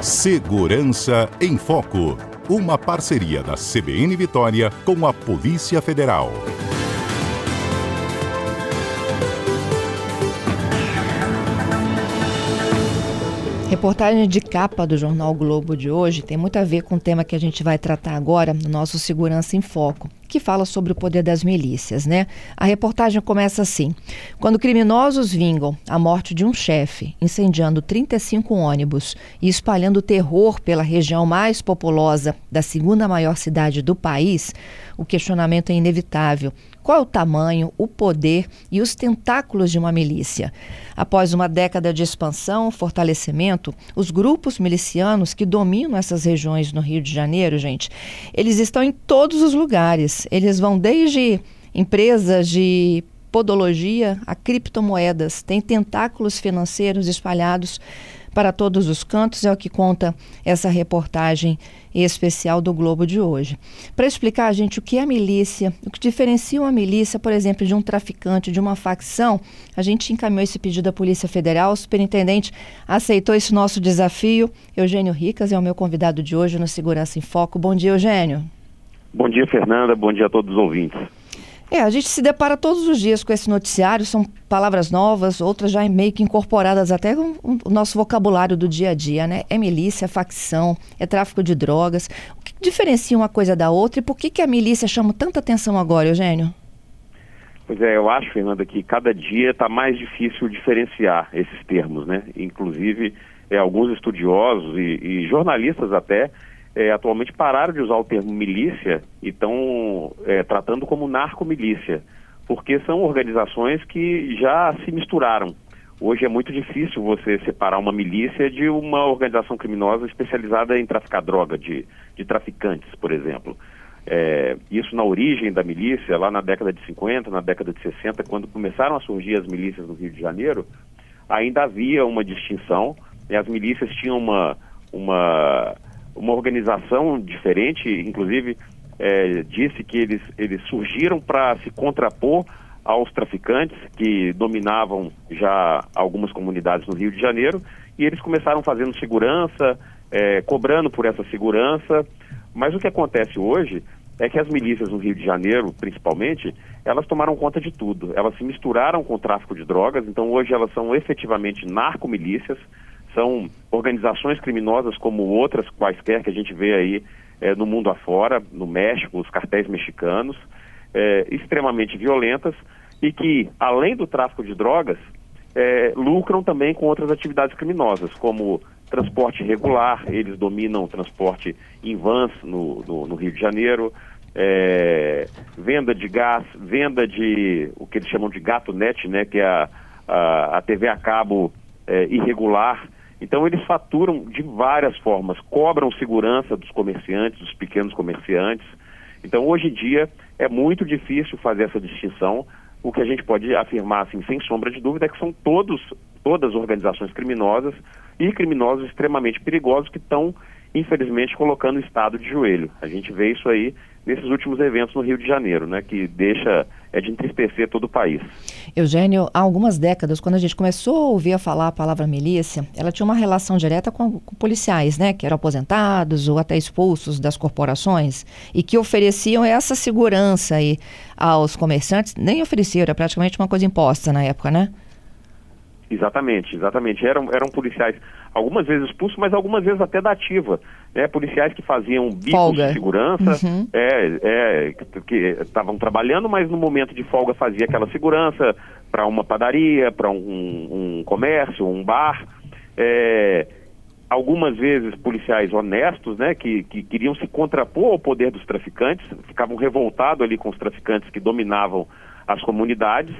Segurança em Foco. Uma parceria da CBN Vitória com a Polícia Federal. Reportagem de capa do Jornal Globo de hoje tem muito a ver com o tema que a gente vai tratar agora no nosso Segurança em Foco, que fala sobre o poder das milícias, né? A reportagem começa assim: Quando criminosos vingam a morte de um chefe, incendiando 35 ônibus e espalhando terror pela região mais populosa da segunda maior cidade do país, o questionamento é inevitável. Qual é o tamanho, o poder e os tentáculos de uma milícia? Após uma década de expansão, fortalecimento, os grupos milicianos que dominam essas regiões no Rio de Janeiro, gente, eles estão em todos os lugares. Eles vão desde empresas de podologia a criptomoedas, tem tentáculos financeiros espalhados para todos os cantos, é o que conta essa reportagem especial do Globo de hoje. Para explicar a gente o que é milícia, o que diferencia uma milícia, por exemplo, de um traficante, de uma facção, a gente encaminhou esse pedido à Polícia Federal. O superintendente aceitou esse nosso desafio. Eugênio Ricas é o meu convidado de hoje no Segurança em Foco. Bom dia, Eugênio. Bom dia, Fernanda. Bom dia a todos os ouvintes. É, a gente se depara todos os dias com esse noticiário, são palavras novas, outras já meio que incorporadas até no nosso vocabulário do dia a dia, né? É milícia, é facção, é tráfico de drogas. O que diferencia uma coisa da outra e por que, que a milícia chama tanta atenção agora, Eugênio? Pois é, eu acho, Fernanda, que cada dia está mais difícil diferenciar esses termos, né? Inclusive, é, alguns estudiosos e, e jornalistas até é, atualmente pararam de usar o termo milícia e estão é, tratando como narcomilícia, porque são organizações que já se misturaram. Hoje é muito difícil você separar uma milícia de uma organização criminosa especializada em traficar droga, de, de traficantes, por exemplo. É, isso na origem da milícia, lá na década de 50, na década de 60, quando começaram a surgir as milícias no Rio de Janeiro, ainda havia uma distinção, e as milícias tinham uma, uma uma organização diferente, inclusive é, disse que eles, eles surgiram para se contrapor aos traficantes que dominavam já algumas comunidades no Rio de Janeiro e eles começaram fazendo segurança, é, cobrando por essa segurança. Mas o que acontece hoje é que as milícias no Rio de Janeiro, principalmente, elas tomaram conta de tudo. Elas se misturaram com o tráfico de drogas, então hoje elas são efetivamente narcomilícias são organizações criminosas como outras quaisquer que a gente vê aí é, no mundo afora, no México, os cartéis mexicanos, é, extremamente violentas e que, além do tráfico de drogas, é, lucram também com outras atividades criminosas, como transporte regular, eles dominam o transporte em vans no, no, no Rio de Janeiro, venda de gás, venda de o que eles chamam de gato net, né, que é a, a, a TV a cabo irregular, então eles faturam de várias formas, cobram segurança dos comerciantes, dos pequenos comerciantes. Então hoje em dia é muito difícil fazer essa distinção. O que a gente pode afirmar, assim, sem sombra de dúvida, é que são todos, todas organizações criminosas e criminosos extremamente perigosos que estão, infelizmente, colocando o Estado de joelho. A gente vê isso aí nesses últimos eventos no Rio de Janeiro, né, que deixa é de entristecer todo o país. Eugênio, há algumas décadas, quando a gente começou a ouvir a falar a palavra milícia, ela tinha uma relação direta com, com policiais, né, que eram aposentados ou até expulsos das corporações e que ofereciam essa segurança aí aos comerciantes, nem ofereciam, era praticamente uma coisa imposta na época, né? Exatamente, exatamente. Eram, eram policiais, algumas vezes expulsos, mas algumas vezes até da ativa. Né? Policiais que faziam bicos folga. de segurança, uhum. é, é, que estavam trabalhando, mas no momento de folga fazia aquela segurança para uma padaria, para um, um, comércio, um bar. É, algumas vezes policiais honestos, né, que, que queriam se contrapor ao poder dos traficantes, ficavam revoltados ali com os traficantes que dominavam as comunidades,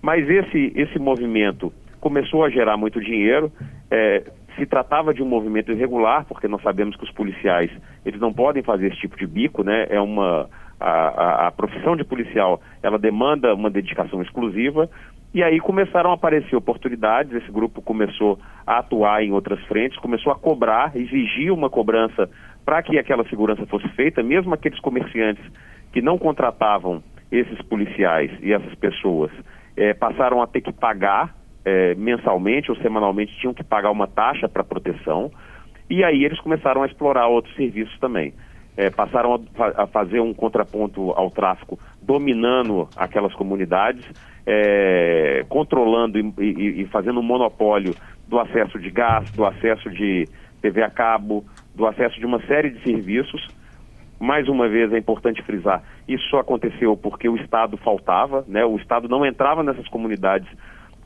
mas esse, esse movimento começou a gerar muito dinheiro. É, se tratava de um movimento irregular, porque nós sabemos que os policiais eles não podem fazer esse tipo de bico, né? É uma a, a, a profissão de policial ela demanda uma dedicação exclusiva e aí começaram a aparecer oportunidades. Esse grupo começou a atuar em outras frentes, começou a cobrar, exigir uma cobrança para que aquela segurança fosse feita, mesmo aqueles comerciantes que não contratavam esses policiais e essas pessoas é, passaram a ter que pagar é, mensalmente ou semanalmente tinham que pagar uma taxa para proteção. E aí eles começaram a explorar outros serviços também. É, passaram a, a, fazer um contraponto ao tráfico, dominando aquelas comunidades, é, controlando e, e, e fazendo um monopólio do acesso de gás, do acesso de TV a cabo, do acesso de uma série de serviços. Mais uma vez é importante frisar, isso só aconteceu porque o Estado faltava, né? o Estado não entrava nessas comunidades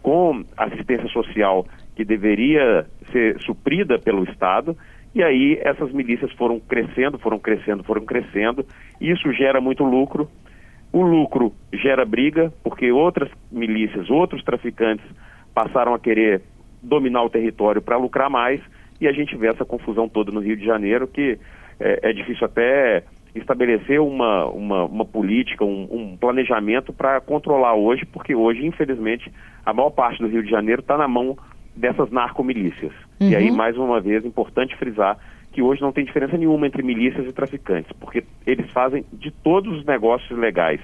com assistência social que deveria ser suprida pelo Estado, e aí essas milícias foram crescendo, foram crescendo, foram crescendo, e isso gera muito lucro. O lucro gera briga, porque outras milícias, outros traficantes passaram a querer dominar o território para lucrar mais, e a gente vê essa confusão toda no Rio de Janeiro, que é, é difícil até estabelecer uma, uma, uma política, um, um planejamento para controlar hoje, porque hoje, infelizmente, a maior parte do Rio de Janeiro está na mão dessas narcomilícias. Uhum. E aí, uhum. mais uma vez, importante frisar que hoje não tem diferença nenhuma entre milícias e traficantes, porque eles fazem de todos os negócios legais.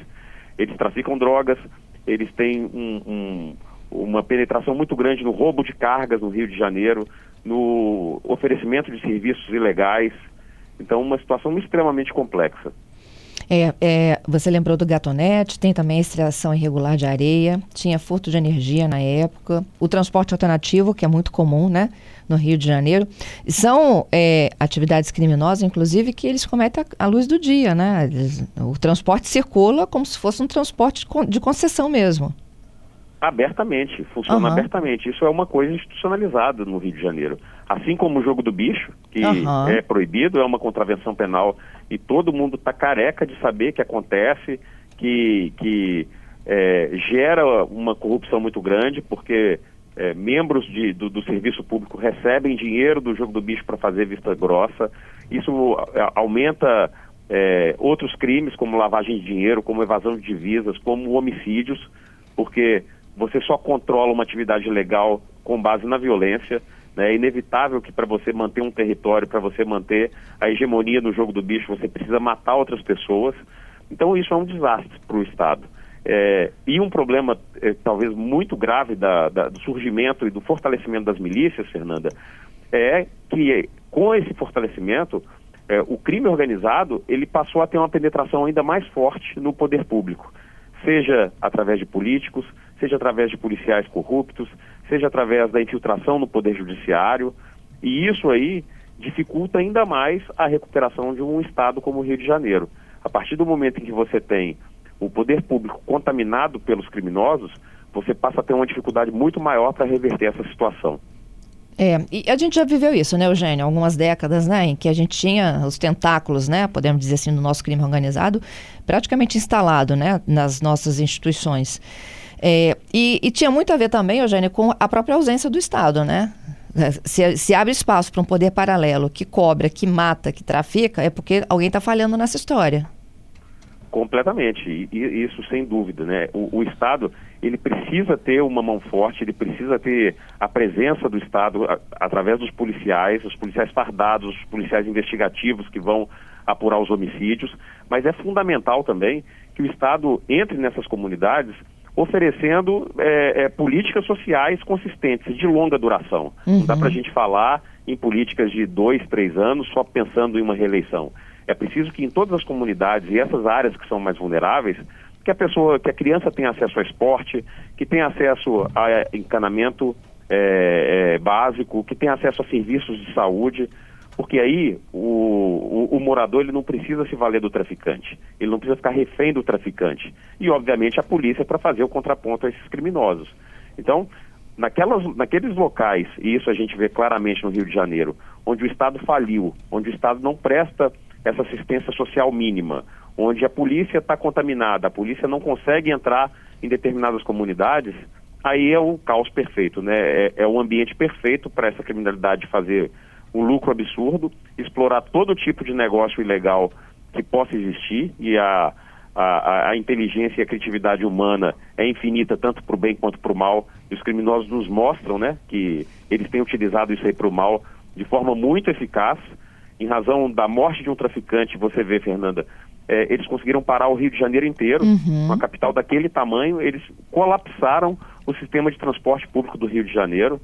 Eles traficam drogas, eles têm um, um, uma penetração muito grande no roubo de cargas no Rio de Janeiro, no oferecimento de serviços ilegais. Então, uma situação extremamente complexa. É, é, você lembrou do gatonete, tem também a extração irregular de areia, tinha furto de energia na época, o transporte alternativo, que é muito comum, né, no Rio de Janeiro. São é, atividades criminosas, inclusive, que eles cometem à luz do dia, né? Eles, o transporte circula como se fosse um transporte de concessão mesmo. Abertamente, funciona uhum. abertamente. Isso é uma coisa institucionalizada no Rio de Janeiro. Assim como o jogo do bicho, que uhum. é proibido, é uma contravenção penal e todo mundo está careca de saber que acontece, que, que é, gera uma corrupção muito grande, porque é, membros de, do, do, serviço público recebem dinheiro do jogo do bicho para fazer vista grossa. Isso é, aumenta é, outros crimes, como lavagem de dinheiro, como evasão de divisas, como homicídios, porque você só controla uma atividade legal com base na violência. Né? É inevitável que para você manter um território, para você manter a hegemonia no jogo do bicho, você precisa matar outras pessoas. Então isso é um desastre para o Estado. É, e um problema é, talvez muito grave da, da, do surgimento e do fortalecimento das milícias, Fernanda, é que com esse fortalecimento, é, o crime organizado ele passou a ter uma penetração ainda mais forte no poder público, seja através de políticos, seja através de policiais corruptos, seja através da infiltração no poder judiciário, e isso aí dificulta ainda mais a recuperação de um estado como o Rio de Janeiro. A partir do momento em que você tem o poder público contaminado pelos criminosos, você passa a ter uma dificuldade muito maior para reverter essa situação. É, e a gente já viveu isso, né, Eugênio? Algumas décadas, né, em que a gente tinha os tentáculos, né, podemos dizer assim, do nosso crime organizado, praticamente instalado, né, nas nossas instituições. É, e, e, tinha muito a ver também, Eugênio, com a própria ausência do Estado, né? É, se, se abre espaço para um poder paralelo que cobra, que mata, que trafica, é porque alguém está falhando nessa história. Completamente, e, isso sem dúvida, né? O, o, Estado, ele precisa ter uma mão forte, ele precisa ter a presença do Estado a, através dos policiais, os policiais fardados, os policiais investigativos que vão apurar os homicídios, mas é fundamental também que o Estado entre nessas comunidades oferecendo é, é, políticas sociais consistentes, de longa duração. Uhum. Não dá para a gente falar em políticas de dois, três anos só pensando em uma reeleição. É preciso que em todas as comunidades e essas áreas que são mais vulneráveis, que a pessoa, que a criança tenha acesso ao esporte, que tenha acesso a encanamento é, é básico, que tenha acesso a serviços de saúde, porque aí o, o, o, morador ele não precisa se valer do traficante, ele não precisa ficar refém do traficante. E, obviamente, a polícia para fazer o contraponto a esses criminosos. Então, naquelas, naqueles locais, e isso a gente vê claramente no Rio de Janeiro, onde o Estado faliu, onde o Estado não presta essa assistência social mínima, onde a polícia está contaminada, a polícia não consegue entrar em determinadas comunidades, aí é o caos perfeito, né? É, é o ambiente perfeito para essa criminalidade fazer um lucro absurdo, explorar todo tipo de negócio ilegal que possa existir e a, a, a inteligência e a criatividade humana é infinita tanto para o bem quanto para o mal e os criminosos nos mostram né, que eles têm utilizado isso aí para o mal de forma muito eficaz. Em razão da morte de um traficante, você vê, Fernanda, é, eles conseguiram parar o Rio de Janeiro inteiro, uhum. uma capital daquele tamanho, eles colapsaram o sistema de transporte público do Rio de Janeiro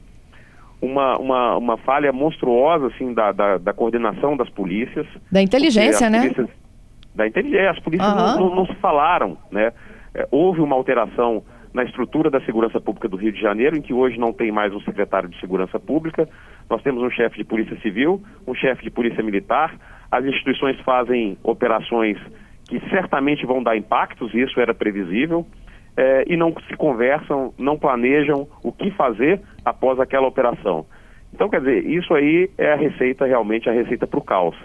uma, uma, uma falha monstruosa assim, da, da, da coordenação das polícias. Da inteligência, né? Polícias, da inteligência. As polícias uhum. não, não, não, se falaram, né? É, houve uma alteração na estrutura da segurança pública do Rio de Janeiro, em que hoje não tem mais um secretário de segurança pública. Nós temos um chefe de polícia civil, um chefe de polícia militar. As instituições fazem operações que certamente vão dar impactos, isso era previsível é, e não se conversam, não planejam o que fazer após aquela operação. Então, quer dizer, isso aí é a receita, realmente, a receita para o caos.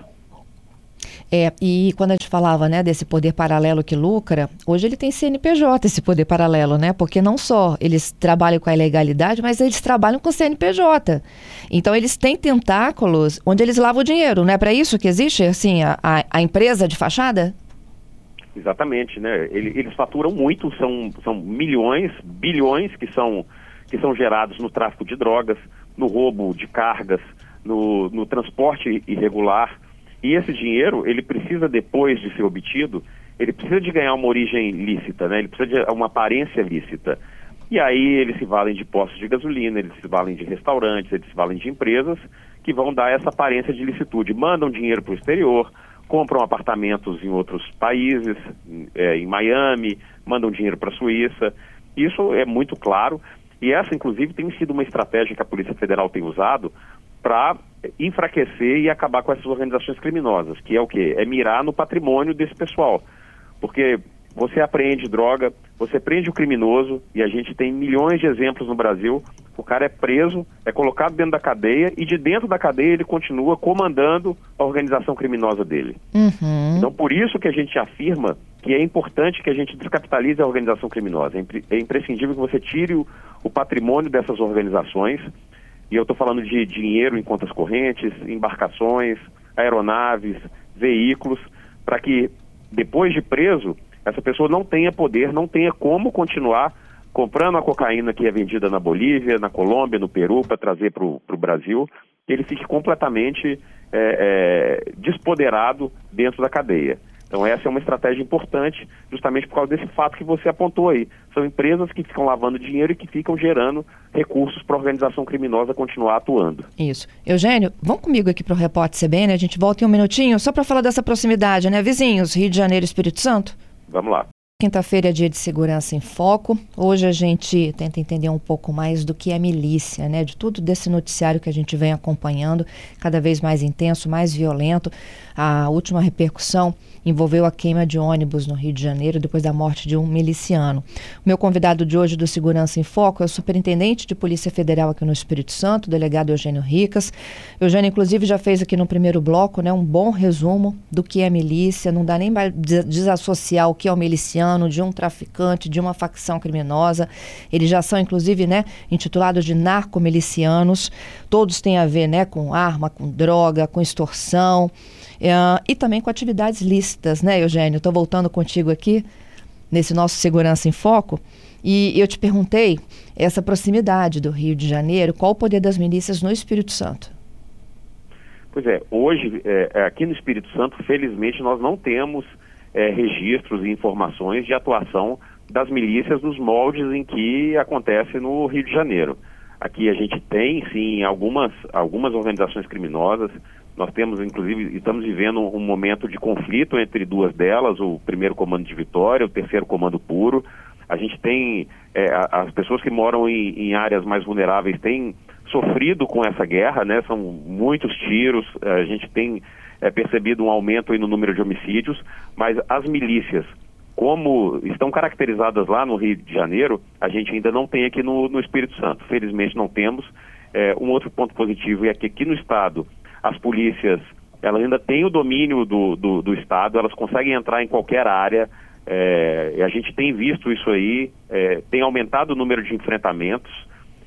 É, e quando a gente falava, né, desse poder paralelo que lucra, hoje ele tem CNPJ, esse poder paralelo, né? Porque não só eles trabalham com a ilegalidade, mas eles trabalham com CNPJ. Então eles têm tentáculos onde eles lavam o dinheiro, não é para isso que existe, assim, a, a, a empresa de fachada? Exatamente, né? Eles faturam muito, são, são milhões, bilhões que são, que são gerados no tráfico de drogas, no roubo de cargas, no, no transporte irregular. E esse dinheiro, ele precisa, depois de ser obtido, ele precisa de ganhar uma origem lícita, né? Ele precisa de uma aparência lícita. E aí eles se valem de postos de gasolina, eles se valem de restaurantes, eles se valem de empresas que vão dar essa aparência de licitude. Mandam dinheiro para o exterior, compram apartamentos em outros países, é, em Miami, mandam dinheiro para a Suíça. Isso é muito claro. E essa, inclusive, tem sido uma estratégia que a Polícia Federal tem usado para enfraquecer e acabar com essas organizações criminosas, que é o quê? É mirar no patrimônio desse pessoal. Porque você apreende droga, você prende o criminoso, e a gente tem milhões de exemplos no Brasil. O cara é preso, é colocado dentro da cadeia, e de dentro da cadeia ele continua comandando a organização criminosa dele. Uhum. Então, por isso que a gente afirma que é importante que a gente descapitalize a organização criminosa. É, é imprescindível que você tire o, o patrimônio dessas organizações, e eu estou falando de dinheiro em contas correntes, embarcações, aeronaves, veículos, para que depois de preso essa pessoa não tenha poder, não tenha como continuar comprando a cocaína que é vendida na Bolívia, na Colômbia, no Peru, para trazer para o Brasil, ele fique completamente é, é, despoderado dentro da cadeia. Então essa é uma estratégia importante, justamente por causa desse fato que você apontou aí. São empresas que ficam lavando dinheiro e que ficam gerando recursos para a organização criminosa continuar atuando. Isso. Eugênio, vamos comigo aqui para o Repórter CBN, a gente volta em um minutinho, só para falar dessa proximidade, né? Vizinhos, Rio de Janeiro e Espírito Santo? Vamos lá. Quinta-feira é dia de segurança em foco. Hoje a gente tenta entender um pouco mais do que é milícia, né? De tudo desse noticiário que a gente vem acompanhando, cada vez mais intenso, mais violento. A última repercussão envolveu a queima de ônibus no Rio de Janeiro depois da morte de um miliciano. O meu convidado de hoje do Segurança em Foco é o superintendente de Polícia Federal aqui no Espírito Santo, o delegado Eugênio Ricas. Eugênio, inclusive, já fez aqui no primeiro bloco né, um bom resumo do que é milícia, não dá nem desassociar o que é o miliciano de um traficante, de uma facção criminosa. Eles já são, inclusive, né, intitulados de narcomilicianos. Todos têm a ver né, com arma, com droga, com extorsão. Uh, e também com atividades lícitas, né, Eugênio? Estou voltando contigo aqui nesse nosso Segurança em Foco. E eu te perguntei essa proximidade do Rio de Janeiro, qual o poder das milícias no Espírito Santo? Pois é, hoje, é, é aqui no Espírito Santo, felizmente, nós não temos é, registros e informações de atuação das milícias nos moldes em que acontece no Rio de Janeiro. Aqui a gente tem, sim, algumas, algumas organizações criminosas, nós temos, inclusive, estamos vivendo um momento de conflito entre duas delas, o primeiro comando de Vitória, o terceiro comando puro. A gente tem, é, as pessoas que moram em, em, áreas mais vulneráveis têm sofrido com essa guerra, né? São muitos tiros, a gente tem é, percebido um aumento no número de homicídios, mas as milícias, como estão caracterizadas lá no Rio de Janeiro, a gente ainda não tem aqui no, no Espírito Santo. Felizmente não temos. É, um outro ponto positivo é que aqui no estado as polícias elas ainda têm o domínio do, do, do Estado, elas conseguem entrar em qualquer área. É, a gente tem visto isso aí, é, tem aumentado o número de enfrentamentos.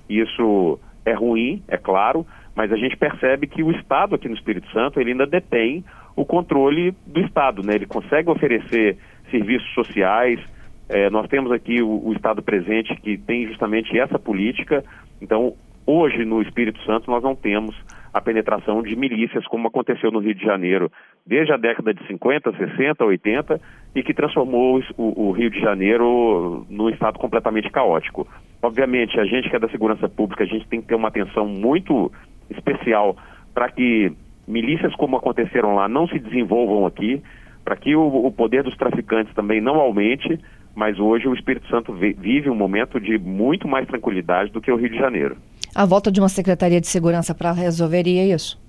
Isso é ruim, é claro, mas a gente percebe que o Estado aqui no Espírito Santo ele ainda detém o controle do Estado, né? Ele consegue oferecer serviços sociais. É, nós temos aqui o, o Estado presente que tem justamente essa política. Então, hoje no Espírito Santo nós não temos a penetração de milícias, como aconteceu no Rio de Janeiro desde a década de 50, 60, 80, e que transformou o, o Rio de Janeiro num estado completamente caótico. Obviamente, a gente que é da segurança pública, a gente tem que ter uma atenção muito especial para que milícias como aconteceram lá não se desenvolvam aqui, para que o, o, poder dos traficantes também não aumente, mas hoje o Espírito Santo vive um momento de muito mais tranquilidade do que o Rio de Janeiro. A volta de uma Secretaria de Segurança para resolveria isso?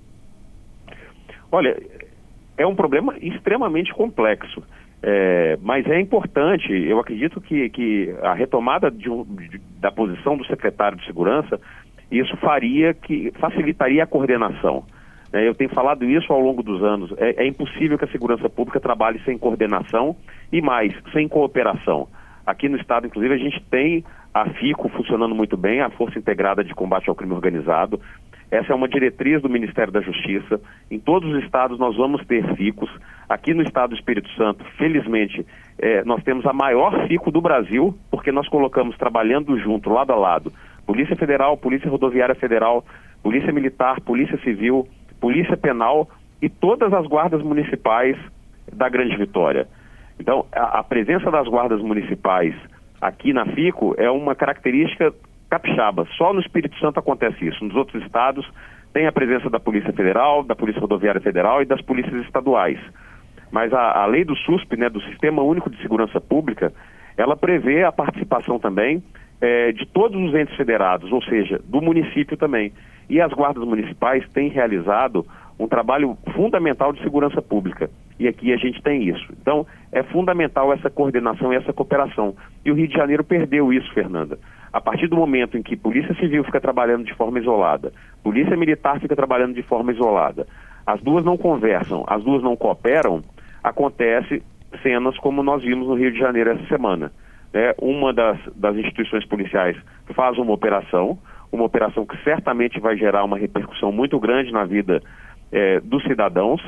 Olha, é um problema extremamente complexo. É, mas é importante, eu acredito que, que a retomada de, de, da posição do secretário de Segurança, isso faria que facilitaria a coordenação. É, eu tenho falado isso ao longo dos anos. É, é, impossível que a segurança pública trabalhe sem coordenação e mais, sem cooperação. Aqui no Estado, inclusive, a gente tem a FICO funcionando muito bem, a Força Integrada de Combate ao Crime Organizado. Essa é uma diretriz do Ministério da Justiça. Em todos os estados nós vamos ter FICOS. Aqui no estado do Espírito Santo, felizmente, é, nós temos a maior FICO do Brasil, porque nós colocamos trabalhando junto, lado a lado, Polícia Federal, Polícia Rodoviária Federal, Polícia Militar, Polícia Civil, Polícia Penal e todas as guardas municipais da Grande Vitória. Então, a, a presença das guardas municipais aqui na FICO é uma característica capixaba. Só no Espírito Santo acontece isso. Nos outros estados tem a presença da Polícia Federal, da Polícia Rodoviária Federal e das polícias estaduais. Mas a, a lei do SUSP, né, do Sistema Único de Segurança Pública, ela prevê a participação também é, de todos os entes federados, ou seja, do município também. E as guardas municipais têm realizado um trabalho fundamental de segurança pública. E aqui a gente tem isso. Então, é fundamental essa coordenação e essa cooperação. E o Rio de Janeiro perdeu isso, Fernanda. A partir do momento em que Polícia Civil fica trabalhando de forma isolada, Polícia Militar fica trabalhando de forma isolada, as duas não conversam, as duas não cooperam, acontece cenas como nós vimos no Rio de Janeiro essa semana. É, uma das, das instituições policiais faz uma operação, uma operação que certamente vai gerar uma repercussão muito grande na vida é, dos cidadãos.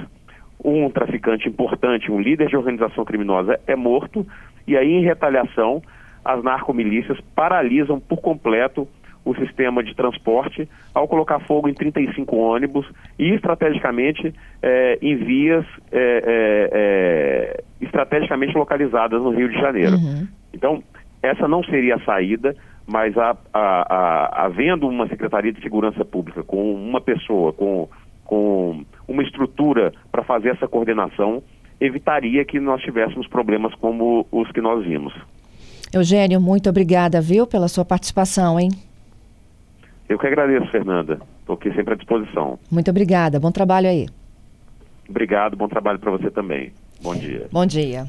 Um traficante importante, um líder de organização criminosa é morto, e aí, em retaliação, as narcomilícias paralisam por completo o sistema de transporte ao colocar fogo em 35 ônibus e estrategicamente é, em vias é, é, estrategicamente localizadas no Rio de Janeiro. Uhum. Então, essa não seria a saída, mas a, a, a, havendo uma Secretaria de Segurança Pública com uma pessoa, com, com uma estrutura para fazer essa coordenação, evitaria que nós tivéssemos problemas como os que nós vimos. Eugênio, muito obrigada, viu, pela sua participação, hein? Eu que agradeço, Fernanda. Estou aqui sempre à disposição. Muito obrigada. Bom trabalho aí. Obrigado, bom trabalho para você também. Bom dia. Bom dia.